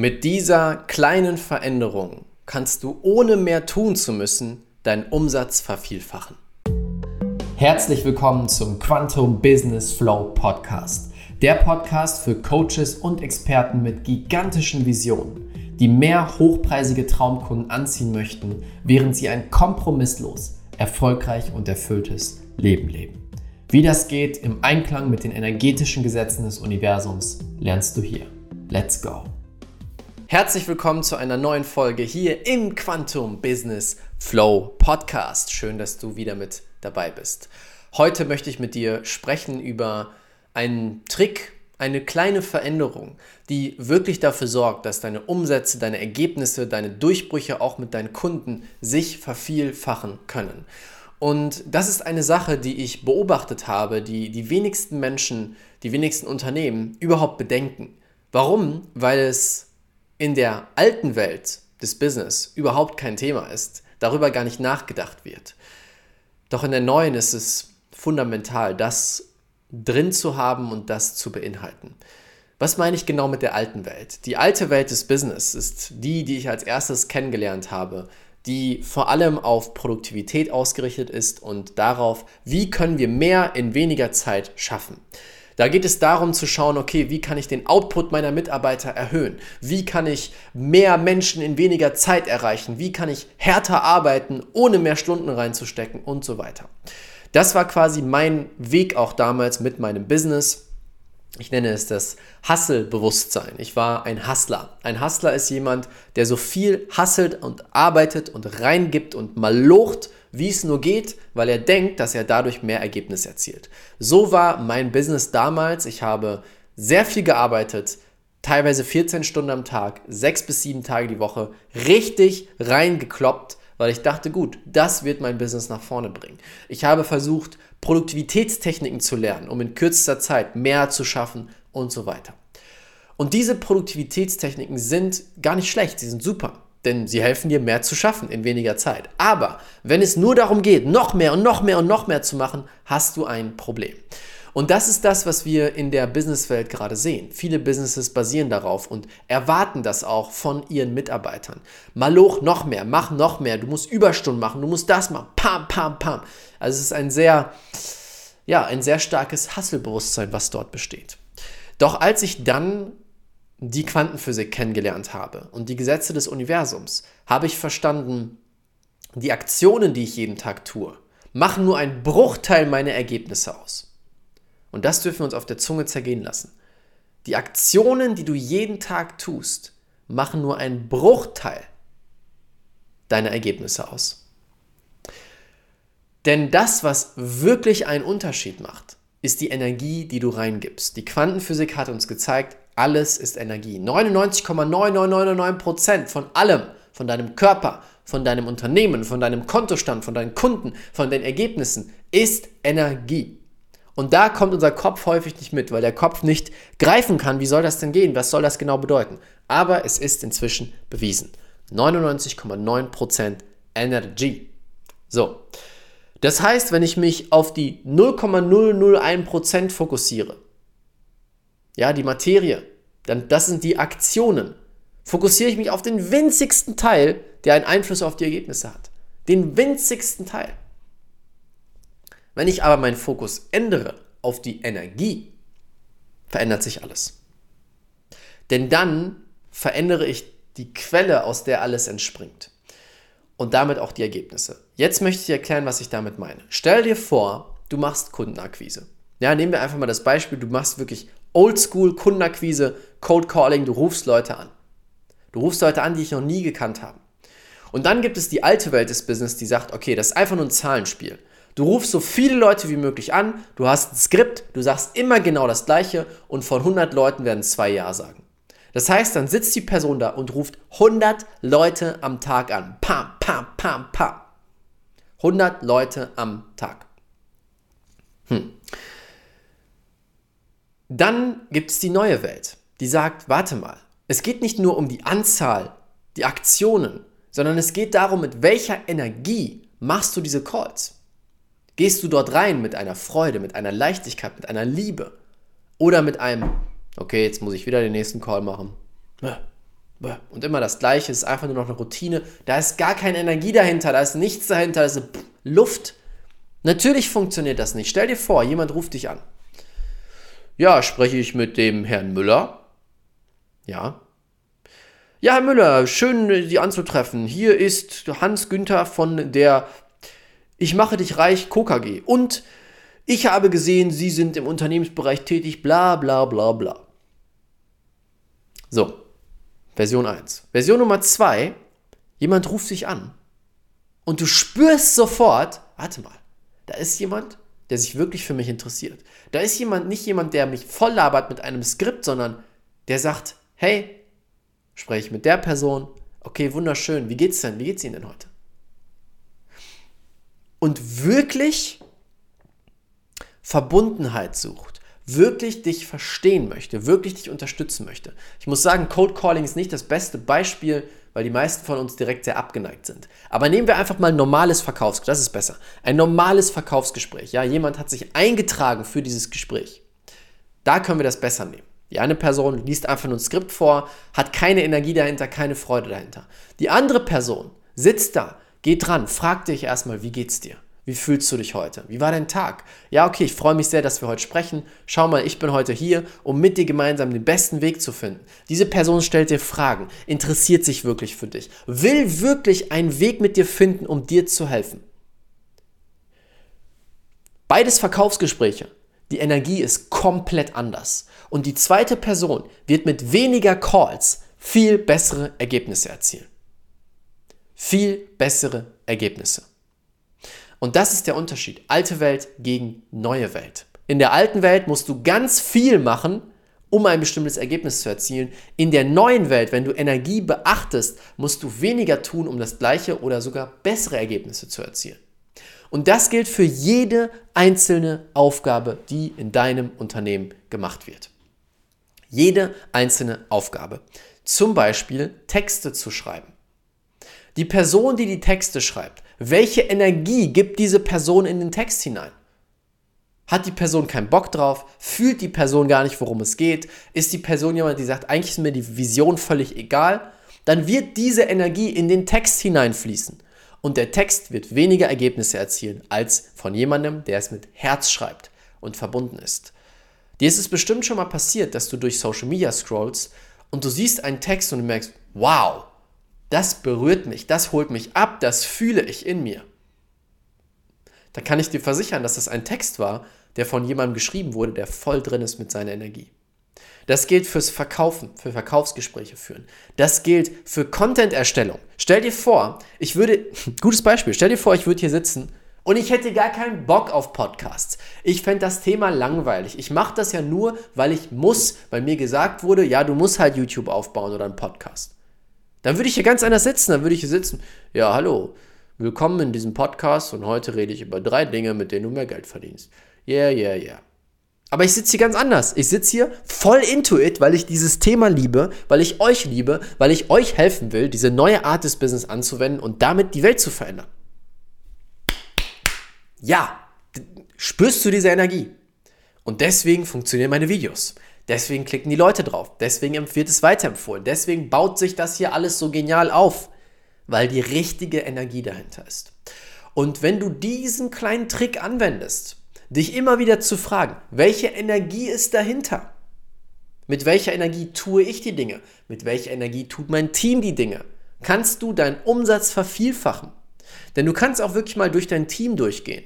Mit dieser kleinen Veränderung kannst du ohne mehr tun zu müssen deinen Umsatz vervielfachen. Herzlich willkommen zum Quantum Business Flow Podcast. Der Podcast für Coaches und Experten mit gigantischen Visionen, die mehr hochpreisige Traumkunden anziehen möchten, während sie ein kompromisslos, erfolgreich und erfülltes Leben leben. Wie das geht im Einklang mit den energetischen Gesetzen des Universums, lernst du hier. Let's go! Herzlich willkommen zu einer neuen Folge hier im Quantum Business Flow Podcast. Schön, dass du wieder mit dabei bist. Heute möchte ich mit dir sprechen über einen Trick, eine kleine Veränderung, die wirklich dafür sorgt, dass deine Umsätze, deine Ergebnisse, deine Durchbrüche auch mit deinen Kunden sich vervielfachen können. Und das ist eine Sache, die ich beobachtet habe, die die wenigsten Menschen, die wenigsten Unternehmen überhaupt bedenken. Warum? Weil es in der alten Welt des Business überhaupt kein Thema ist, darüber gar nicht nachgedacht wird. Doch in der neuen ist es fundamental, das drin zu haben und das zu beinhalten. Was meine ich genau mit der alten Welt? Die alte Welt des Business ist die, die ich als erstes kennengelernt habe, die vor allem auf Produktivität ausgerichtet ist und darauf, wie können wir mehr in weniger Zeit schaffen. Da geht es darum zu schauen, okay, wie kann ich den Output meiner Mitarbeiter erhöhen? Wie kann ich mehr Menschen in weniger Zeit erreichen? Wie kann ich härter arbeiten, ohne mehr Stunden reinzustecken und so weiter. Das war quasi mein Weg auch damals mit meinem Business. Ich nenne es das Hustle-Bewusstsein. Ich war ein Hustler. Ein Hustler ist jemand, der so viel hustelt und arbeitet und reingibt und malocht, wie es nur geht, weil er denkt, dass er dadurch mehr Ergebnis erzielt. So war mein Business damals. Ich habe sehr viel gearbeitet, teilweise 14 Stunden am Tag, sechs bis sieben Tage die Woche, richtig reingekloppt, weil ich dachte, gut, das wird mein Business nach vorne bringen. Ich habe versucht, Produktivitätstechniken zu lernen, um in kürzester Zeit mehr zu schaffen und so weiter. Und diese Produktivitätstechniken sind gar nicht schlecht, sie sind super denn sie helfen dir mehr zu schaffen in weniger Zeit. Aber wenn es nur darum geht, noch mehr und noch mehr und noch mehr zu machen, hast du ein Problem. Und das ist das, was wir in der Businesswelt gerade sehen. Viele Businesses basieren darauf und erwarten das auch von ihren Mitarbeitern. Maloch noch mehr, mach noch mehr, du musst Überstunden machen, du musst das machen, pam, pam, pam. Also es ist ein sehr, ja, ein sehr starkes Hasselbewusstsein, was dort besteht. Doch als ich dann die Quantenphysik kennengelernt habe und die Gesetze des Universums, habe ich verstanden, die Aktionen, die ich jeden Tag tue, machen nur einen Bruchteil meiner Ergebnisse aus. Und das dürfen wir uns auf der Zunge zergehen lassen. Die Aktionen, die du jeden Tag tust, machen nur einen Bruchteil deiner Ergebnisse aus. Denn das, was wirklich einen Unterschied macht, ist die Energie, die du reingibst. Die Quantenphysik hat uns gezeigt, alles ist Energie. 99,9999% von allem, von deinem Körper, von deinem Unternehmen, von deinem Kontostand, von deinen Kunden, von den Ergebnissen ist Energie. Und da kommt unser Kopf häufig nicht mit, weil der Kopf nicht greifen kann, wie soll das denn gehen, was soll das genau bedeuten. Aber es ist inzwischen bewiesen. 99,9% Energie. So. Das heißt, wenn ich mich auf die 0,001% fokussiere, ja, die Materie, dann das sind die Aktionen. Fokussiere ich mich auf den winzigsten Teil, der einen Einfluss auf die Ergebnisse hat. Den winzigsten Teil. Wenn ich aber meinen Fokus ändere auf die Energie, verändert sich alles. Denn dann verändere ich die Quelle, aus der alles entspringt. Und damit auch die Ergebnisse. Jetzt möchte ich erklären, was ich damit meine. Stell dir vor, du machst Kundenakquise. Ja, nehmen wir einfach mal das Beispiel, du machst wirklich Oldschool Kundenakquise, Cold Calling, du rufst Leute an. Du rufst Leute an, die ich noch nie gekannt habe. Und dann gibt es die alte Welt des Business, die sagt, okay, das ist einfach nur ein Zahlenspiel. Du rufst so viele Leute wie möglich an, du hast ein Skript, du sagst immer genau das Gleiche und von 100 Leuten werden zwei Ja sagen. Das heißt, dann sitzt die Person da und ruft 100 Leute am Tag an. Pam, pam, pam, pam. 100 Leute am Tag. Hm. Dann gibt es die neue Welt, die sagt, warte mal, es geht nicht nur um die Anzahl, die Aktionen, sondern es geht darum, mit welcher Energie machst du diese Calls. Gehst du dort rein mit einer Freude, mit einer Leichtigkeit, mit einer Liebe oder mit einem, okay, jetzt muss ich wieder den nächsten Call machen. Und immer das Gleiche, ist einfach nur noch eine Routine. Da ist gar keine Energie dahinter, da ist nichts dahinter, da ist Luft. Natürlich funktioniert das nicht. Stell dir vor, jemand ruft dich an. Ja, spreche ich mit dem Herrn Müller? Ja. Ja, Herr Müller, schön, Sie anzutreffen. Hier ist Hans Günther von der Ich mache dich reich KKG. Und ich habe gesehen, Sie sind im Unternehmensbereich tätig, bla bla bla bla. So, Version 1. Version Nummer 2, jemand ruft dich an und du spürst sofort, warte mal, da ist jemand, der sich wirklich für mich interessiert. Da ist jemand, nicht jemand, der mich voll labert mit einem Skript, sondern der sagt, hey, spreche ich mit der Person, okay, wunderschön, wie geht's denn? Wie geht's Ihnen denn heute? Und wirklich Verbundenheit sucht, wirklich dich verstehen möchte, wirklich dich unterstützen möchte. Ich muss sagen, Code Calling ist nicht das beste Beispiel, weil die meisten von uns direkt sehr abgeneigt sind. Aber nehmen wir einfach mal ein normales Verkaufsgespräch, das ist besser. Ein normales Verkaufsgespräch. Ja, jemand hat sich eingetragen für dieses Gespräch. Da können wir das besser nehmen. Die eine Person liest einfach nur ein Skript vor, hat keine Energie dahinter, keine Freude dahinter. Die andere Person sitzt da, geht dran, fragt dich erstmal, wie geht's dir? Wie fühlst du dich heute? Wie war dein Tag? Ja, okay, ich freue mich sehr, dass wir heute sprechen. Schau mal, ich bin heute hier, um mit dir gemeinsam den besten Weg zu finden. Diese Person stellt dir Fragen, interessiert sich wirklich für dich, will wirklich einen Weg mit dir finden, um dir zu helfen. Beides Verkaufsgespräche. Die Energie ist komplett anders. Und die zweite Person wird mit weniger Calls viel bessere Ergebnisse erzielen. Viel bessere Ergebnisse. Und das ist der Unterschied. Alte Welt gegen neue Welt. In der alten Welt musst du ganz viel machen, um ein bestimmtes Ergebnis zu erzielen. In der neuen Welt, wenn du Energie beachtest, musst du weniger tun, um das gleiche oder sogar bessere Ergebnisse zu erzielen. Und das gilt für jede einzelne Aufgabe, die in deinem Unternehmen gemacht wird. Jede einzelne Aufgabe. Zum Beispiel Texte zu schreiben. Die Person, die die Texte schreibt, welche Energie gibt diese Person in den Text hinein? Hat die Person keinen Bock drauf? Fühlt die Person gar nicht, worum es geht? Ist die Person jemand, die sagt, eigentlich ist mir die Vision völlig egal? Dann wird diese Energie in den Text hineinfließen. Und der Text wird weniger Ergebnisse erzielen als von jemandem, der es mit Herz schreibt und verbunden ist. Dir ist es bestimmt schon mal passiert, dass du durch Social Media scrollst und du siehst einen Text und du merkst, wow, das berührt mich, das holt mich ab, das fühle ich in mir. Da kann ich dir versichern, dass das ein Text war, der von jemandem geschrieben wurde, der voll drin ist mit seiner Energie. Das gilt fürs Verkaufen, für Verkaufsgespräche führen. Das gilt für Content-Erstellung. Stell dir vor, ich würde, gutes Beispiel, stell dir vor, ich würde hier sitzen und ich hätte gar keinen Bock auf Podcasts. Ich fände das Thema langweilig. Ich mache das ja nur, weil ich muss, weil mir gesagt wurde, ja, du musst halt YouTube aufbauen oder einen Podcast. Dann würde ich hier ganz anders sitzen. Dann würde ich hier sitzen. Ja, hallo. Willkommen in diesem Podcast und heute rede ich über drei Dinge, mit denen du mehr Geld verdienst. Yeah, yeah, yeah. Aber ich sitze hier ganz anders. Ich sitze hier voll into it, weil ich dieses Thema liebe, weil ich euch liebe, weil ich euch helfen will, diese neue Art des Business anzuwenden und damit die Welt zu verändern. Ja, spürst du diese Energie? Und deswegen funktionieren meine Videos. Deswegen klicken die Leute drauf. Deswegen wird es weiterempfohlen. Deswegen baut sich das hier alles so genial auf, weil die richtige Energie dahinter ist. Und wenn du diesen kleinen Trick anwendest, dich immer wieder zu fragen, welche Energie ist dahinter? Mit welcher Energie tue ich die Dinge? Mit welcher Energie tut mein Team die Dinge? Kannst du deinen Umsatz vervielfachen? Denn du kannst auch wirklich mal durch dein Team durchgehen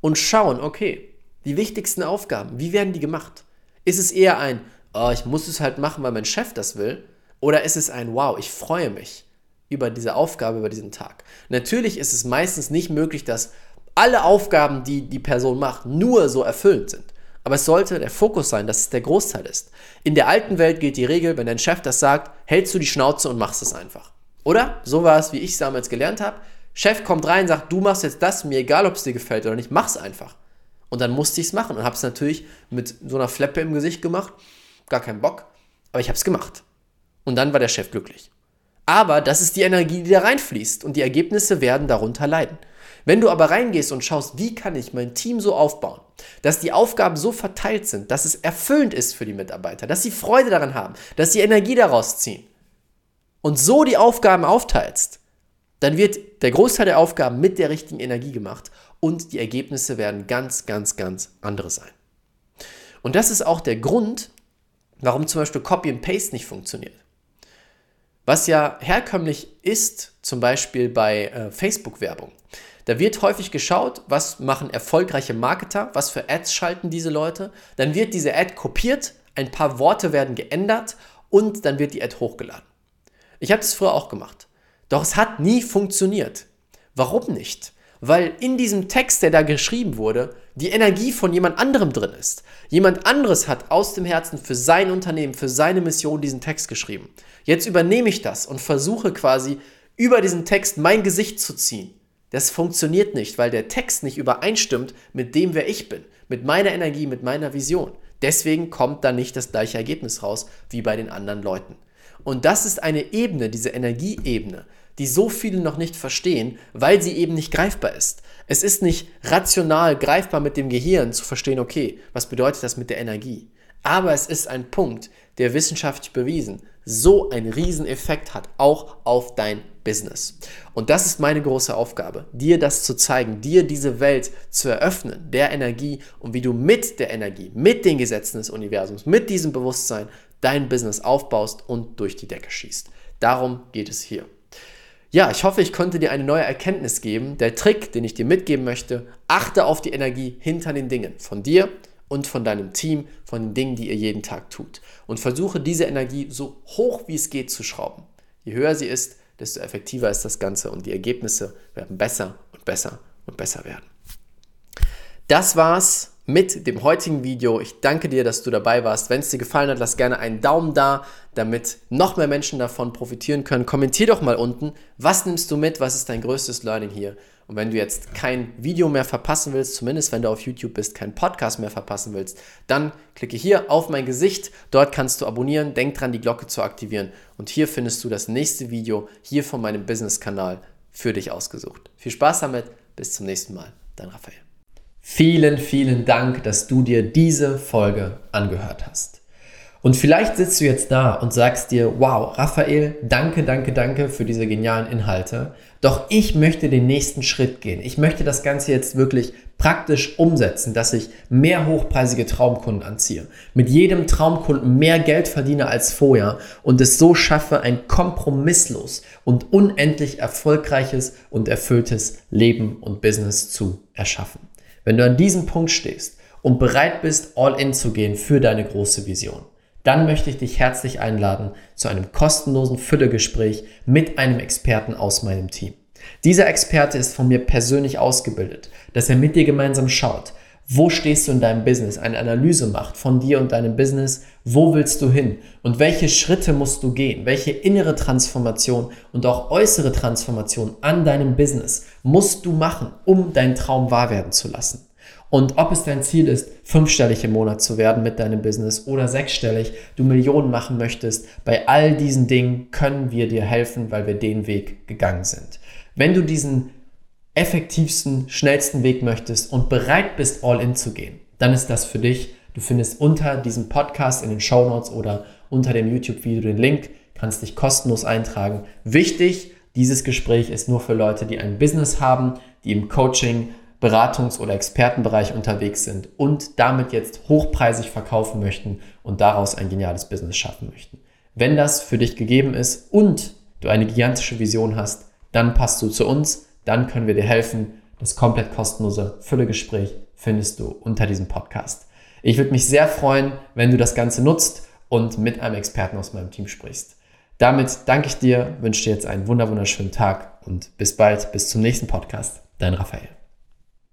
und schauen, okay, die wichtigsten Aufgaben, wie werden die gemacht? Ist es eher ein, oh, ich muss es halt machen, weil mein Chef das will? Oder ist es ein, wow, ich freue mich über diese Aufgabe, über diesen Tag? Natürlich ist es meistens nicht möglich, dass alle Aufgaben, die die Person macht, nur so erfüllend sind. Aber es sollte der Fokus sein, dass es der Großteil ist. In der alten Welt gilt die Regel, wenn dein Chef das sagt, hältst du die Schnauze und machst es einfach. Oder? So war es, wie ich es damals gelernt habe. Chef kommt rein, sagt, du machst jetzt das, mir egal, ob es dir gefällt oder nicht, mach's einfach. Und dann musste ich es machen und habe es natürlich mit so einer Fleppe im Gesicht gemacht. Gar keinen Bock. Aber ich habe es gemacht. Und dann war der Chef glücklich. Aber das ist die Energie, die da reinfließt und die Ergebnisse werden darunter leiden. Wenn du aber reingehst und schaust, wie kann ich mein Team so aufbauen, dass die Aufgaben so verteilt sind, dass es erfüllend ist für die Mitarbeiter, dass sie Freude daran haben, dass sie Energie daraus ziehen, und so die Aufgaben aufteilst, dann wird der Großteil der Aufgaben mit der richtigen Energie gemacht und die Ergebnisse werden ganz, ganz, ganz andere sein. Und das ist auch der Grund, warum zum Beispiel Copy and Paste nicht funktioniert. Was ja herkömmlich ist, zum Beispiel bei äh, Facebook-Werbung. Da wird häufig geschaut, was machen erfolgreiche Marketer, was für Ads schalten diese Leute. Dann wird diese Ad kopiert, ein paar Worte werden geändert und dann wird die Ad hochgeladen. Ich habe das früher auch gemacht. Doch es hat nie funktioniert. Warum nicht? Weil in diesem Text, der da geschrieben wurde, die Energie von jemand anderem drin ist. Jemand anderes hat aus dem Herzen für sein Unternehmen, für seine Mission diesen Text geschrieben. Jetzt übernehme ich das und versuche quasi über diesen Text mein Gesicht zu ziehen. Das funktioniert nicht, weil der Text nicht übereinstimmt mit dem, wer ich bin, mit meiner Energie, mit meiner Vision. Deswegen kommt da nicht das gleiche Ergebnis raus wie bei den anderen Leuten. Und das ist eine Ebene, diese Energieebene, die so viele noch nicht verstehen, weil sie eben nicht greifbar ist. Es ist nicht rational greifbar mit dem Gehirn zu verstehen, okay, was bedeutet das mit der Energie? Aber es ist ein Punkt, der wissenschaftlich bewiesen so einen Rieseneffekt hat, auch auf dein Business. Und das ist meine große Aufgabe, dir das zu zeigen, dir diese Welt zu eröffnen, der Energie und wie du mit der Energie, mit den Gesetzen des Universums, mit diesem Bewusstsein dein Business aufbaust und durch die Decke schießt. Darum geht es hier. Ja, ich hoffe, ich konnte dir eine neue Erkenntnis geben. Der Trick, den ich dir mitgeben möchte, achte auf die Energie hinter den Dingen von dir und von deinem Team, von den Dingen, die ihr jeden Tag tut. Und versuche diese Energie so hoch wie es geht zu schrauben. Je höher sie ist, desto effektiver ist das Ganze und die Ergebnisse werden besser und besser und besser werden. Das war's mit dem heutigen Video. Ich danke dir, dass du dabei warst. Wenn es dir gefallen hat, lass gerne einen Daumen da, damit noch mehr Menschen davon profitieren können. Kommentier doch mal unten, was nimmst du mit, was ist dein größtes Learning hier? Und wenn du jetzt kein Video mehr verpassen willst, zumindest wenn du auf YouTube bist, kein Podcast mehr verpassen willst, dann klicke hier auf mein Gesicht. Dort kannst du abonnieren. Denk dran, die Glocke zu aktivieren. Und hier findest du das nächste Video hier von meinem Business-Kanal für dich ausgesucht. Viel Spaß damit. Bis zum nächsten Mal. Dein Raphael. Vielen, vielen Dank, dass du dir diese Folge angehört hast. Und vielleicht sitzt du jetzt da und sagst dir, wow, Raphael, danke, danke, danke für diese genialen Inhalte. Doch ich möchte den nächsten Schritt gehen. Ich möchte das Ganze jetzt wirklich praktisch umsetzen, dass ich mehr hochpreisige Traumkunden anziehe, mit jedem Traumkunden mehr Geld verdiene als vorher und es so schaffe, ein kompromisslos und unendlich erfolgreiches und erfülltes Leben und Business zu erschaffen. Wenn du an diesem Punkt stehst und bereit bist, all in zu gehen für deine große Vision, dann möchte ich dich herzlich einladen zu einem kostenlosen Füllegespräch mit einem Experten aus meinem Team. Dieser Experte ist von mir persönlich ausgebildet, dass er mit dir gemeinsam schaut, wo stehst du in deinem Business, eine Analyse macht von dir und deinem Business, wo willst du hin und welche Schritte musst du gehen, welche innere Transformation und auch äußere Transformation an deinem Business musst du machen, um deinen Traum wahr werden zu lassen. Und ob es dein Ziel ist, fünfstellig im Monat zu werden mit deinem Business oder sechsstellig, du Millionen machen möchtest, bei all diesen Dingen können wir dir helfen, weil wir den Weg gegangen sind. Wenn du diesen effektivsten, schnellsten Weg möchtest und bereit bist, all in zu gehen, dann ist das für dich. Du findest unter diesem Podcast in den Show Notes oder unter dem YouTube-Video den Link, kannst dich kostenlos eintragen. Wichtig, dieses Gespräch ist nur für Leute, die ein Business haben, die im Coaching, Beratungs- oder Expertenbereich unterwegs sind und damit jetzt hochpreisig verkaufen möchten und daraus ein geniales Business schaffen möchten. Wenn das für dich gegeben ist und du eine gigantische Vision hast, dann passt du zu uns dann können wir dir helfen. Das komplett kostenlose Füllegespräch findest du unter diesem Podcast. Ich würde mich sehr freuen, wenn du das Ganze nutzt und mit einem Experten aus meinem Team sprichst. Damit danke ich dir, wünsche dir jetzt einen wunderschönen Tag und bis bald, bis zum nächsten Podcast. Dein Raphael.